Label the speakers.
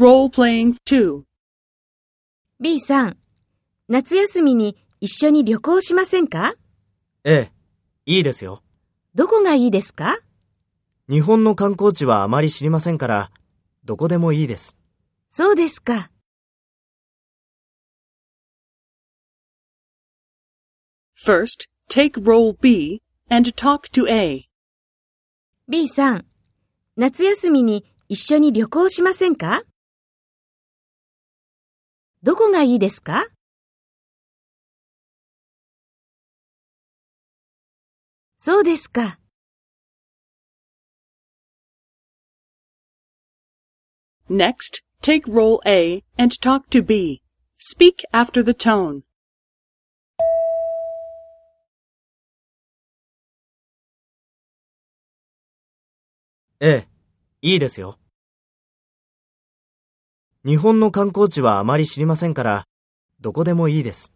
Speaker 1: Role playing 2.
Speaker 2: B さん、夏休みに一緒に旅行しませんか？
Speaker 3: ええ、いいですよ。
Speaker 2: どこがいいですか？
Speaker 3: 日本の観光地はあまり知りませんから、どこでもいいです。
Speaker 2: そうですか。
Speaker 1: First, take role B and talk to A.
Speaker 2: B さん、夏休みに一緒に旅行しませんか？どこがいいですかそうですか。
Speaker 1: Next, take role A and talk to B. Speak after the tone.
Speaker 3: ええ、いいですよ。日本の観光地はあまり知りませんから、どこでもいいです。